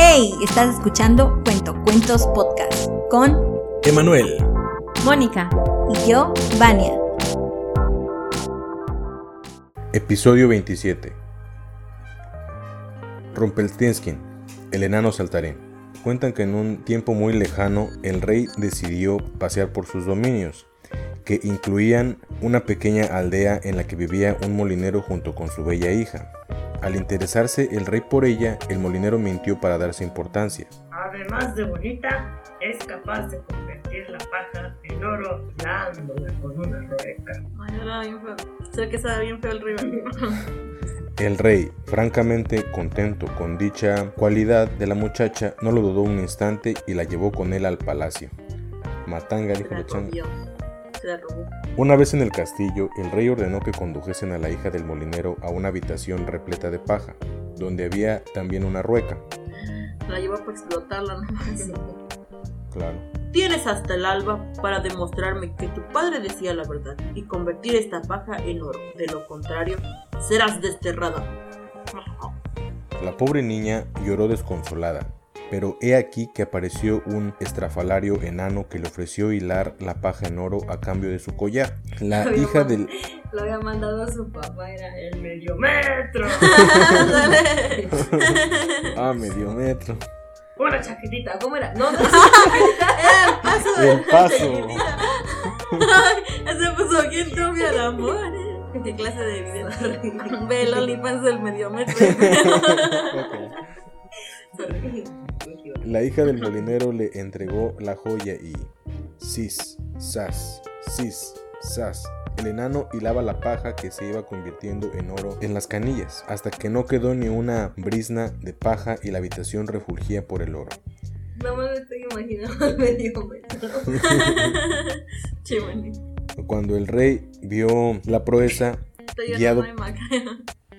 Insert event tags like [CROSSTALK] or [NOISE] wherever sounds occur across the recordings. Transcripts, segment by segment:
¡Hey! Estás escuchando Cuento Cuentos Podcast con Emanuel, Mónica y yo, Vania. episodio 27. Rumpelstiltskin, el enano saltarín. Cuentan que en un tiempo muy lejano el rey decidió pasear por sus dominios, que incluían una pequeña aldea en la que vivía un molinero junto con su bella hija. Al interesarse el rey por ella, el molinero mintió para darse importancia. Además de bonita, es capaz de convertir la paja en oro dándola con una rueca. Ay, era bien feo. Sé que estaba bien feo el río. [LAUGHS] El rey, francamente contento con dicha cualidad de la muchacha, no lo dudó un instante y la llevó con él al palacio. Matanga dijo la Una vez en el castillo, el rey ordenó que condujesen a la hija del molinero a una habitación repleta de paja, donde había también una rueca. La llevó para explotarla nomás. [LAUGHS] Claro. Tienes hasta el alba para demostrarme que tu padre decía la verdad y convertir esta paja en oro. De lo contrario, serás desterrada. La pobre niña lloró desconsolada, pero he aquí que apareció un estrafalario enano que le ofreció hilar la paja en oro a cambio de su collar. La hija del... [LAUGHS] Lo había mandado a su papá, era el medio metro. [LAUGHS] [LAUGHS] Ah, medio metro. Una chaquetita, ¿cómo era? No, no, Era el paso de El paso. Ay, se puso bien turbio el amor. ¿eh? ¿Qué clase de video? Ve el OnlyFans del medio metro. La hija del molinero le entregó la joya y... Sis, sas, sis, sas. El enano hilaba la paja que se iba convirtiendo en oro en las canillas, hasta que no quedó ni una brizna de paja y la habitación refulgía por el oro. no me estoy imaginando al medio metro. Cuando el rey vio la proeza, Guiado-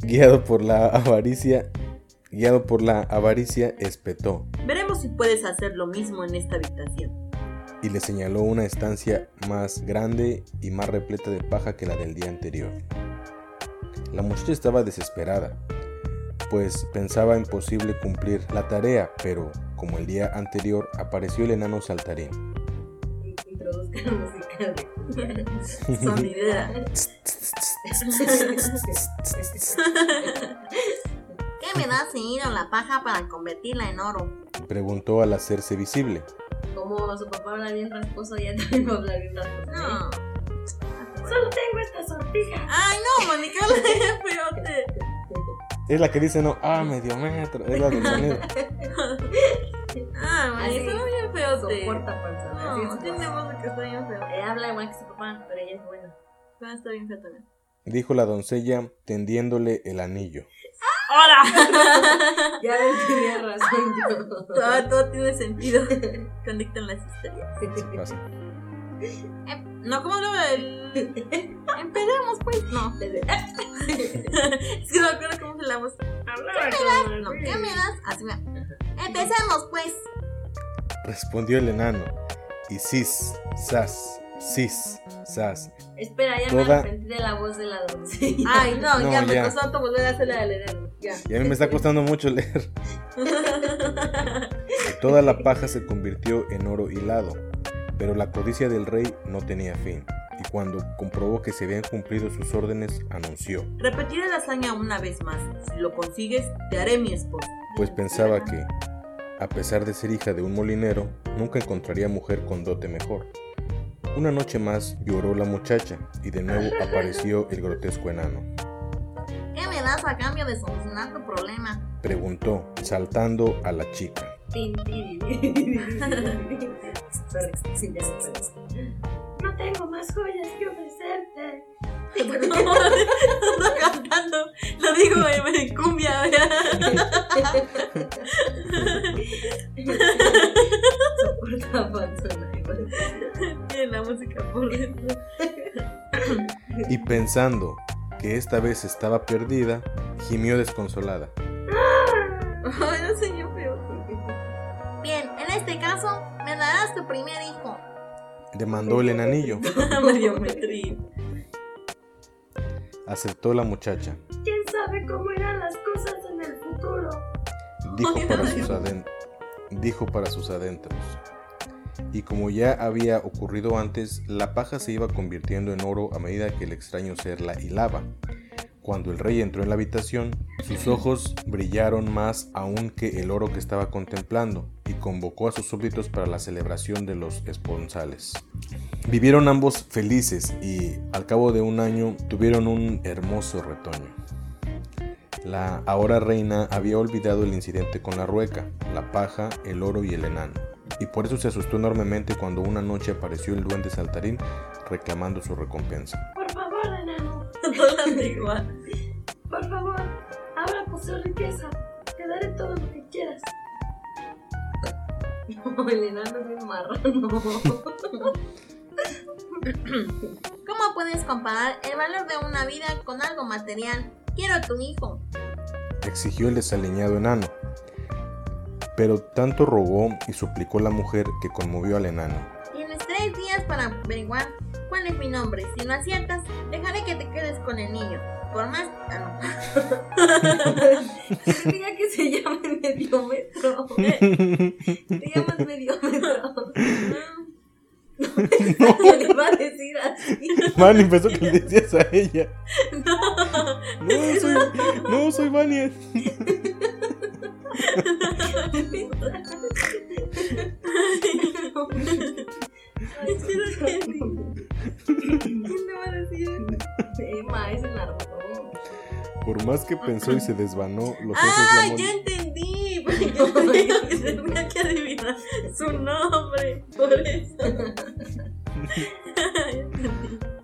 guiado por la avaricia, guiado por la avaricia, espetó Veremos si puedes hacer lo mismo en esta habitación. y le señaló una estancia más grande y más repleta de paja que la del día anterior. La muchacha estaba desesperada, pues pensaba imposible cumplir la tarea, pero como el día anterior apareció el enano saltarín. [LAUGHS] [LAUGHS] [LAUGHS] me das ir a la paja para convertirla en oro? Preguntó al hacerse visible. Como su papá habla bien rasposo, ya también va a hablar bien rasposo. No. Solo tengo esta sortija. Ay, no, Mónica, la peote. Es la que dice no, ah, medio metro, es la del [LAUGHS] sonido. Ah, Mónica, está bien feote. Soporta es No, tiene voz. de que está bien feo. Eh, habla igual que su papá, pero ella es buena. Ah, Está bien feo también. Dijo la doncella tendiéndole el anillo. ¡Hola! [LAUGHS] Ya ven, tenía razón yo. todo, todo tiene sentido. Conectan las historias. Pasa. Eh, no, ¿cómo lo el... Empecemos, pues. No. Desde- [LAUGHS] Es que no me acuerdo cómo se la voz. Hablaba como No. ¿qué me das? Así me... Empecemos, pues. Respondió el enano. Y sis, sas, sis, sas. Espera, ya me arrepentí de la voz de la doncella. Ay, no, No, ya me ya. costó tanto volver a hacerla de leer. Ya. Y a mí me está costando mucho leer. [LAUGHS] Toda la paja se convirtió en oro hilado, pero la codicia del rey no tenía fin, y cuando comprobó que se habían cumplido sus órdenes, anunció, Repetiré la hazaña una vez más. Si lo consigues, te haré mi esposa. pues pensaba que, a pesar de ser hija de un molinero, nunca encontraría mujer con dote mejor. Una noche más lloró la muchacha, y de nuevo [LAUGHS] apareció el grotesco enano. ¿Qué me das a cambio de solucionar tu problema? Preguntó, saltando a la chica. No tengo más joyas que ofrecerte. Ando cantando. Lo digo en cumbia. Soporta la música por dentro. Y pensando que esta vez estaba perdida, gimió desconsolada. [GASPS] Ay, no señor feo. Bien, en este caso, me darás tu primer hijo. Demandó el enanillo. [LAUGHS] Metrín. Aceptó la muchacha. ¿Quién sabe cómo irán las cosas en el futuro? dijo para, sus aden- dijo para sus adentros. Y como ya había ocurrido antes, la paja se iba convirtiendo en oro a medida que el extraño ser la hilaba. Cuando el rey entró en la habitación, sus ojos brillaron más aún que el oro que estaba contemplando y convocó a sus súbditos para la celebración de los esponsales. Vivieron ambos felices y al cabo de un año tuvieron un hermoso retoño. La ahora reina había olvidado el incidente con la rueca, la paja, el oro y el enano, y por eso se asustó enormemente cuando una noche apareció el duende saltarín reclamando su recompensa. Por favor, enano. [LAUGHS] Por favor, ahora poseo riqueza. Te daré todo lo que quieras. [LAUGHS] No, el enano es un marrano. [LAUGHS] ¿Cómo puedes comparar el valor de una vida con algo material? Quiero a tu hijo. exigió el desaliñado enano. Pero tanto rogó y suplicó la mujer que conmovió al enano. Tienes tres días para averiguar cuál es mi nombre. Si no aciertas, dejaré que te quedes con el niño. Por más... ah, Que [LAUGHS] [LAUGHS] diga que se llame mediómetro. Te llamas [LAUGHS] mediómetro. ¿Qué le va a decir así? Manny pensó que le decías a ella. No, soy, no, soy Vania. Más que pensó y se desvanó, los ¡Ah, ya entendí! Porque yo [LAUGHS] tenía que tenía que adivinar su nombre. Por eso. [LAUGHS]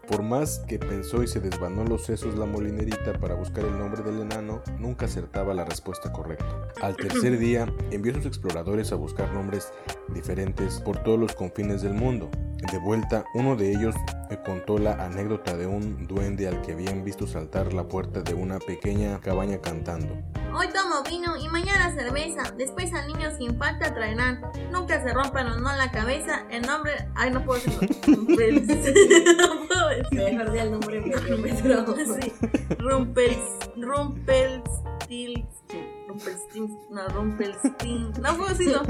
Por más que pensó y se desvanó los sesos la molinerita para buscar el nombre del enano, nunca acertaba la respuesta correcta. Al tercer día, envió a sus exploradores a buscar nombres diferentes por todos los confines del mundo. De vuelta, uno de ellos me contó la anécdota de un duende al que habían visto saltar la puerta de una pequeña cabaña cantando. Hoy tomo vino y mañana cerveza. Después al niño sin falta traerán. Nunca se rompan o no la cabeza. El nombre. Ay, no puedo decirlo. [LAUGHS] no puedo decirlo. Mejor di el nombre mediómetro. Sí. Rumpel. Rumpelstil. Rumpelstil. No, Rumpelstil. No puedo decirlo.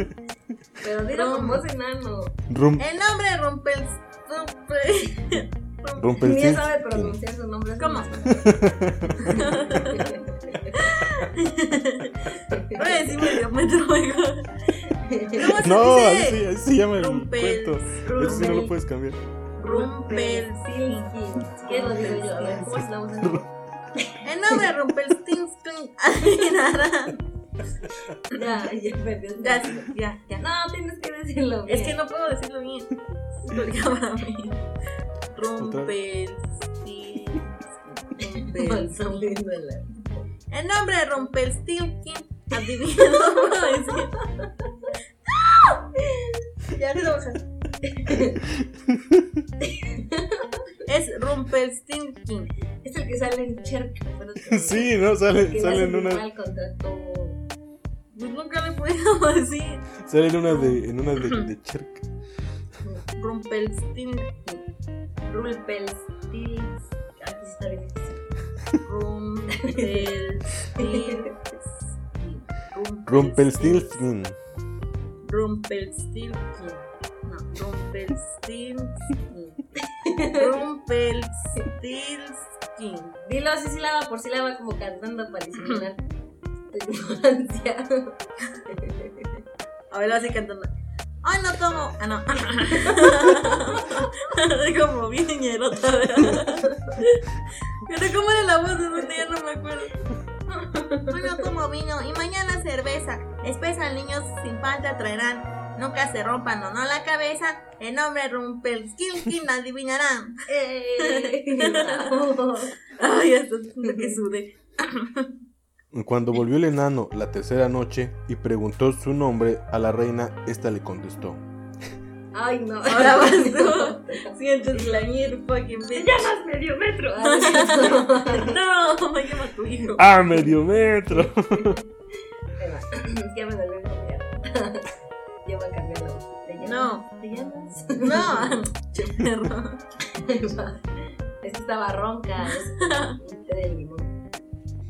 Pero dilo con voz enano. Rum, El nombre de Rumpel. Rumpel. rompe el Ni sabe pronunciar su nombre. ¿Cómo? Voy [LAUGHS] a decir medio metro mejor. ¿Cómo se No, así, sí- así se llama el Rumpel- cuento. Eso sí no lo puedes cambiar. Rumpelstil. Si quieres lo digo yo. A ver, ¿cómo es la enano? [LAUGHS] El nombre de Rumpelstiltskin adivinará. Ya, [LAUGHS] ya. Ya, ya, ya. No, tienes que decirlo. Es que bien. no puedo decirlo bien. Explica para mí. No, Rumpelstiltskin. el- [LAUGHS] El nombre de Rumpelstiltskin adivina. No puedo decir. Ya te lo bajas. Es Rumpelstiltskin. Es el [LAUGHS] que sale en Cherk. Sí, no, sale, sale en una, contrato. Pues nunca le puedo decir. sale en una de, en una de, de [LAUGHS] Cherk. Rumpelstiltskin. Rumpelstilts. Aquí está difícil. Rumpelstiltskin. Rumpelstiltskin. Rumpelstiltskin. No, Rumpelstiltskin. Rumpelstiltskin. Dilo así sílaba por sílaba como cantando para disimular [LAUGHS] tu ignorancia. A ver, así cantando. Ay, no tomo. Ah, no. [LAUGHS] Como bien ñerota. Pero ¿cómo era la voz de donde ya no me acuerdo? Hoy no tomo vino y mañana cerveza. Después al niño sin falta traerán. Nunca se rompan o no la cabeza. El nombre Rumpelstiltskin adivinarán. [LAUGHS] ¡Eh! [LAUGHS] bravo. Ay, hasta que sudé. [LAUGHS] Cuando volvió el enano la tercera noche y preguntó su nombre a la reina, esta le contestó. Ay, no. Ahora vas tú. Sientes la ñer fucking llamas medio metro. No, me llama tu hijo. ¡Ah, medio metro! [CLEARS THROAT] Ya me dolió. Ya va a cambiar la voz. ¿Te llamas? No. ¿Te llamas? [LAUGHS] No, [LAUGHS] che perro. [LAUGHS] Es que estaba ronca. Limón.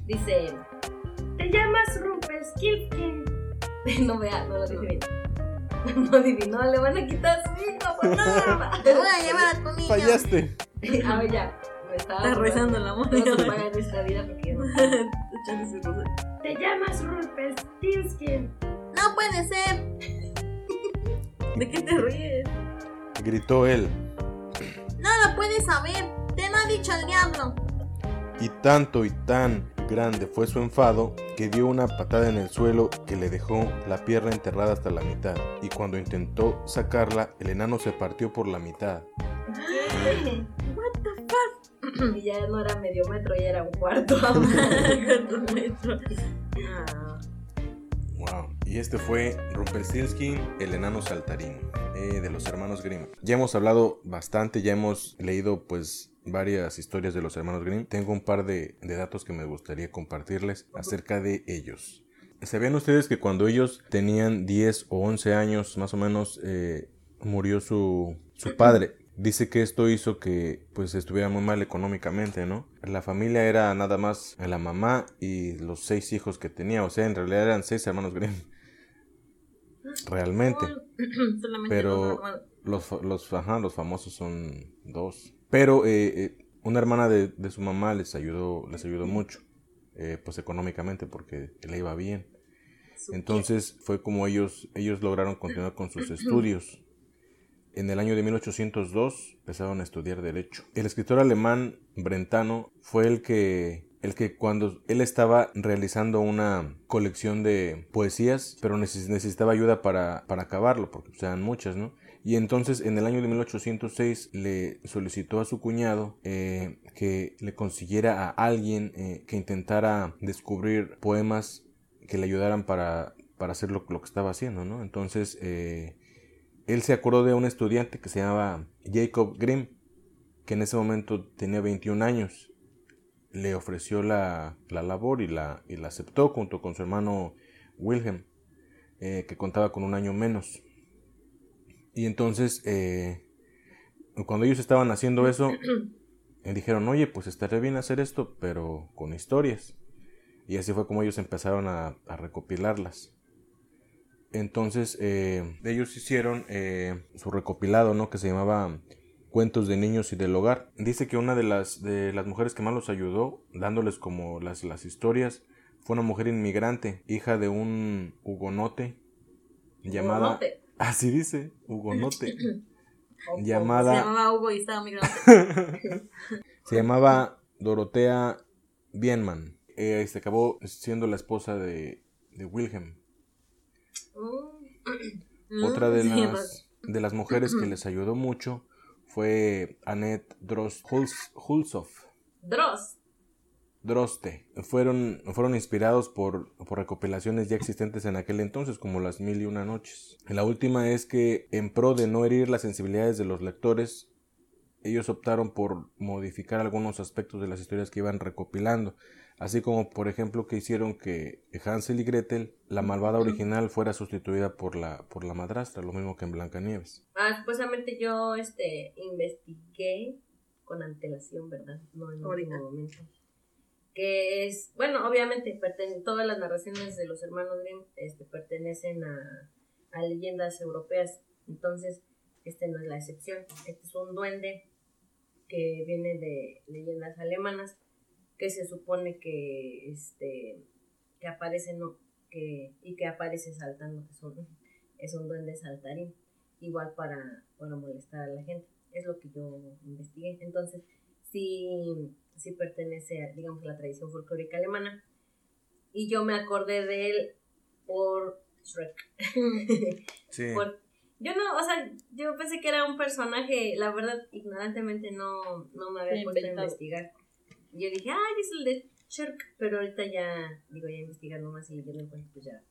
Dice: Te llamas Rumpelstiltskin. No vea, no lo dije bien. No adivinó, le van a quitar su hijo por nada. Te voy a llevar a tu niño. Fallaste. A ver, ya. Me estaba rezando la No moneda. se paga en esta vida porque no. Echando su rosario. Te llamas Rumpelstiltskin. No puede ser. ¿De qué te ríes? Gritó él. No lo puedes saber. Te lo ha dicho el diablo. Y tanto y tan grande fue su enfado que dio una patada en el suelo que le dejó la pierna enterrada hasta la mitad. Y cuando intentó sacarla, el enano se partió por la mitad. Y ya no era medio metro, ya era un cuarto. [LAUGHS] Ah. Y este fue Rumpelstiltskin, el enano saltarín, eh, de los hermanos Grimm. Ya hemos hablado bastante, ya hemos leído pues varias historias de los hermanos Grimm. Tengo un par de, datos que me gustaría compartirles acerca de ellos. ¿Sabían ustedes que cuando ellos tenían 10 o 11 años más o menos eh, murió su, su padre? Dice que esto hizo que pues estuviera muy mal económicamente, ¿no? La familia era nada más la mamá y los seis hijos que tenía, o sea, en realidad eran seis hermanos Grimm. Realmente. [CLEARS THROAT] solamente Pero-. Los, los, ajá, los famosos son dos. Pero eh, eh, una hermana de, de su mamá les ayudó, les ayudó mucho, eh, pues económicamente, porque le iba bien. Entonces fue como ellos, ellos lograron continuar con sus [CLEARS THROAT] estudios. En el año de 1802 empezaron a estudiar derecho. El escritor alemán Brentano fue el que el que cuando él estaba realizando una colección de poesías, pero neces- necesitaba ayuda para, para acabarlo, porque pues, eran muchas, ¿no? Y entonces en el año de 1806 le solicitó a su cuñado eh, que le consiguiera a alguien eh, que intentara descubrir poemas que le ayudaran para, para hacer lo, lo que estaba haciendo, ¿no? Entonces eh, él se acordó de un estudiante que se llamaba Jacob Grimm, que en ese momento tenía 21 años. Le ofreció la, la labor y la, y la aceptó junto con su hermano Wilhelm, eh, que contaba con un año menos. Y entonces, eh, cuando ellos estaban haciendo eso, [CLEARS THROAT] dijeron, oye, pues estaría bien hacer esto, pero con historias. Y así fue como ellos empezaron a, a recopilarlas. Entonces, eh, ellos hicieron su recopilado, ¿no? Que se llamaba Cuentos de Niños y del Hogar. Dice que una de las, de las mujeres que más los ayudó, dándoles como las, las historias, fue una mujer inmigrante, hija de un hugonote, llamada... Hugonote. [LAUGHS] Así dice, hugonote. O- Se llamada... llamaba Hugo y estaba. [LAUGHS] Se llamaba Dorotea Bienman. Eh, se acabó siendo la esposa de, de Wilhelm. Mm, Otra de Sí, las, de las mujeres que les ayudó mucho fue Annette Drost Huls- Hulsoff. Dross. Droste. Fueron, fueron inspirados por, por recopilaciones ya existentes en aquel entonces, como Las Mil y Una Noches. La última es que, en pro de no herir las sensibilidades de los lectores, ellos optaron por modificar algunos aspectos de las historias que iban recopilando. Así como, por ejemplo, que hicieron que Hansel y Gretel, la malvada original, fuera sustituida por la, por la madrastra, lo mismo que en Blancanieves. Ah, supuestamente yo este, investigué con antelación, ¿verdad? No en Ahorita. último momento. Que es, bueno, obviamente todas las narraciones de los hermanos Grimm este, pertenecen a, a leyendas europeas. Entonces, este no es la excepción. Este es un duende que viene de leyendas alemanas que se supone que este que aparece no que y que aparece saltando que son es un duende saltarín igual para, para molestar a la gente. Es lo que yo investigué. Entonces, sí, sí pertenece a, digamos, a la tradición folclórica alemana. Y yo me acordé de él por Shrek. [LAUGHS] Sí. Por- yo no, o sea, yo pensé que era un personaje, la verdad, ignorantemente no, no me había puesto a investigar. Yo dije, ay, es el de Shrek, pero ahorita ya, digo, ya investigando más y yo me pues ya,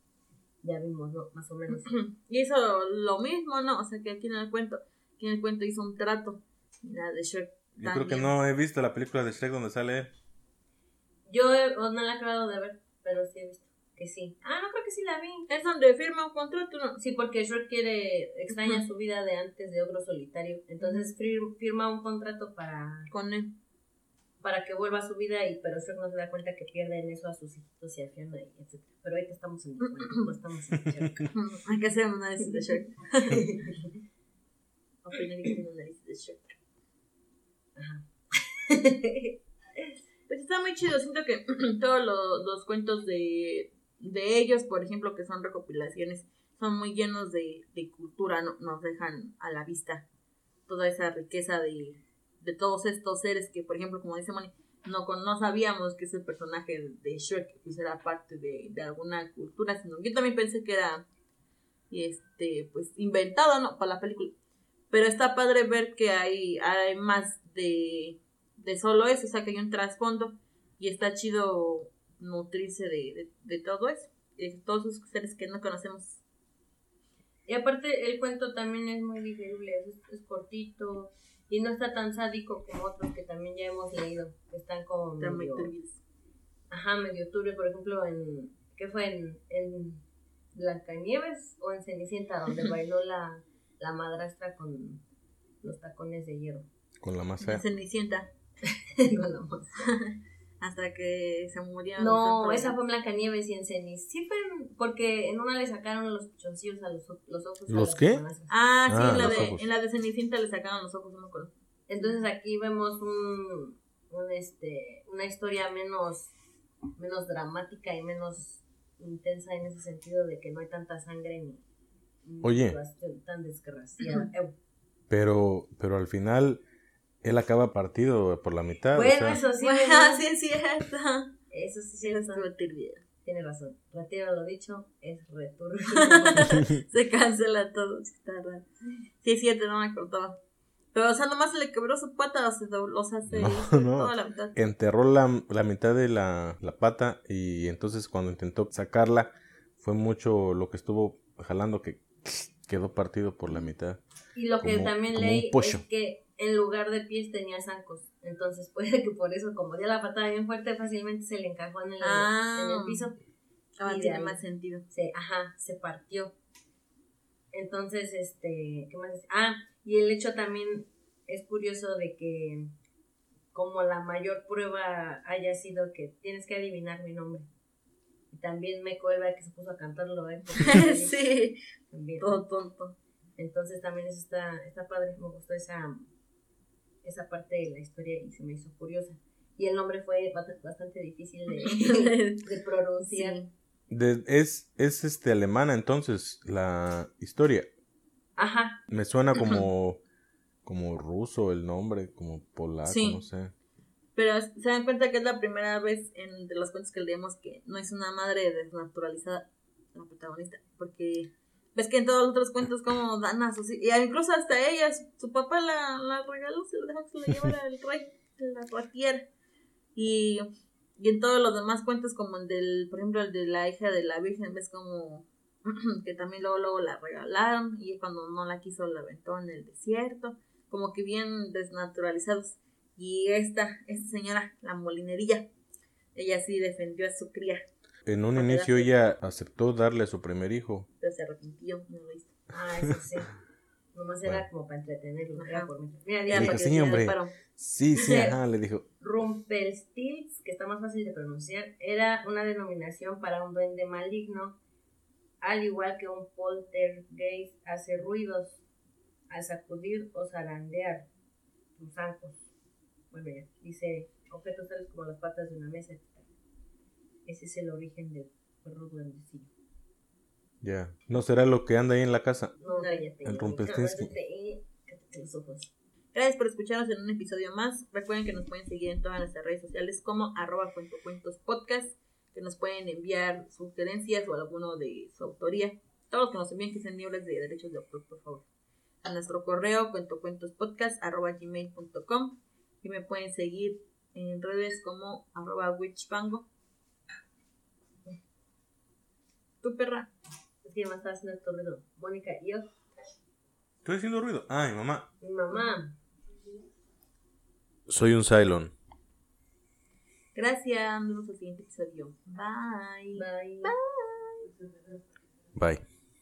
ya vimos, ¿no? Más o menos. [CLEARS THROAT] Y hizo lo mismo, ¿no? O sea, que aquí en el cuento, aquí en el cuento hizo un trato. La de Shrek. Yo creo que no he visto la película de Shrek donde sale él. Yo eh, no la he acabado de ver, pero sí he visto que sí. Ah, no creo que sí la vi. Es donde firma un contrato, ¿no? Sí, porque Shrek quiere, extraña su vida de antes de ogro solitario. Entonces fir- firma un contrato para, Con él. Para que vuelva a su vida y pero Shrek no se da cuenta que pierde en eso a sus hijitos y a Fiona y etc. Pero ahorita estamos en no estamos en Shrek. [LAUGHS] Hay que hacer un análisis de Shrek. Opinar y hacer un análisis de Shrek. Ajá. [LAUGHS] Pues está muy chido. Siento que [CLEARS THROAT] todos los, los cuentos de, de ellos, por ejemplo, que son recopilaciones, son muy llenos de, de cultura. no- nos dejan a la vista toda esa riqueza de, de todos estos seres que, por ejemplo, como dice Moni, no, no sabíamos que ese personaje de Shrek pues, era parte de, de alguna cultura, sino yo también pensé que era este pues inventado ¿no? para la película. Pero está padre ver que hay, hay más de, de solo eso, o sea que hay un trasfondo y está chido nutrirse de, de, de todo eso, de todos esos seres que no conocemos. Y aparte el cuento también es muy digerible, es, es cortito y no está tan sádico como otros que también ya hemos leído, que están como medio, ajá, medio turbio, por ejemplo en, ¿qué fue? En, en Blancanieves o en Cenicienta, donde [LAUGHS] bailó la, la madrastra con los tacones de hierro. Con la más fea. Cenicienta, [LAUGHS] Con la. Hasta que se murieron. No, esa fue Blancanieves y en Cenicienta. Sí, fue en- porque en una le sacaron los pichoncillos a los, los ojos. ¿Los qué? Ah, sí, Ah, en, la los de, ojos. en la de Cenicienta le sacaron los ojos, no me acuerdo. Entonces aquí vemos un, un, este, una historia menos, menos dramática y menos intensa en ese sentido de que no hay tanta sangre ni, ni Oye. tan desgraciada. Pero, pero al final, él acaba partido por la mitad. o bueno, sea, eso sí, Bueno, sí es cierto. eso sí, estuvo turbio. tiene razón. Retiro lo dicho, es returbio. [LAUGHS] Se cancela todo, sí está raro. Sí, es cierto, no me acordaba. Pero, o sea, nomás se le quebró su pata, o sea, dobló- o sea, se No, no. toda la mitad. enterró la, la mitad de la, la pata y entonces cuando intentó sacarla fue mucho lo que estuvo jalando que quedó partido por la mitad. Y lo que también leí es que en lugar de pies tenía zancos. Entonces [LAUGHS] puede que por eso, como dio la patada bien fuerte, fácilmente se le encajó en el, Ah. en el piso. Ahora tiene más sentido. Se, ajá, se partió. Entonces, este, ¿qué más? Ah, y el hecho también es curioso de que como la mayor prueba haya sido que tienes que adivinar mi nombre. Y también me cuelga que se puso a cantarlo, ¿eh? [LAUGHS] Sí, también. todo tonto. Entonces también eso está, está padre, me gustó esa, esa parte de la historia y se me hizo curiosa. Y el nombre fue bast- bastante difícil de, [LAUGHS] de pronunciar. Sí. De- es, es este alemana entonces la historia. Ajá, Me suena como, como ruso el nombre, como polaco, Sí. no sé. Pero se dan cuenta que es la primera vez en de los cuentos que leemos que no es una madre desnaturalizada la protagonista. Porque ves que en todos los otros cuentos como danas o sí, y incluso hasta ella, su, su papá la, la regaló, se la dejó que se la llevara el rey, la ratiera. Y, y en todos los demás cuentos como el del, por ejemplo, el de la hija de la Virgen, ves como [CLEARS THROAT] que también luego, luego la regalaron y cuando no la quiso la aventó en el desierto, como que bien desnaturalizados. Y esta, esta señora, la molinerilla, ella sí defendió a su cría, En un Porque inicio ella aceptó darle a su primer hijo. pero se arrepintió, no lo hizo. ah, eso sí. Nomás era Bueno. como para entretenerlo. Ajá. era por mí. Mira, Ya, dijo, "Sí, ya hombre". le paró. Sí, sí, ajá, le dijo. Rumpelstilts, que está más fácil de pronunciar, era una denominación para un duende maligno, al igual que un poltergeist hace ruidos al sacudir o zarandear sus zancos. Bueno, ya, dice objetos tales como las patas de una mesa, etc. Ese es el origen del perro duendecillo. Ya. ¿No será lo que anda ahí en la casa? No, cállate. El los ojos. Gracias por escucharnos en un episodio más. Recuerden que nos pueden seguir en todas nuestras redes sociales como arroba cuento cuentos podcast, que nos pueden enviar sugerencias o alguno de su autoría. Todos los que nos envíen que sean libres de derechos de autor, por favor. A nuestro correo cuentocuentospodcast arroba gmail.com y me pueden seguir en redes como arroba witchpango. Tu perra. Es que me está haciendo esto ruido. Mónica y yo, Estoy haciendo ruido. Ay, mamá. mi mamá. Soy un Cylon. Gracias. Nos vemos en el siguiente episodio. Bye. Bye. Bye.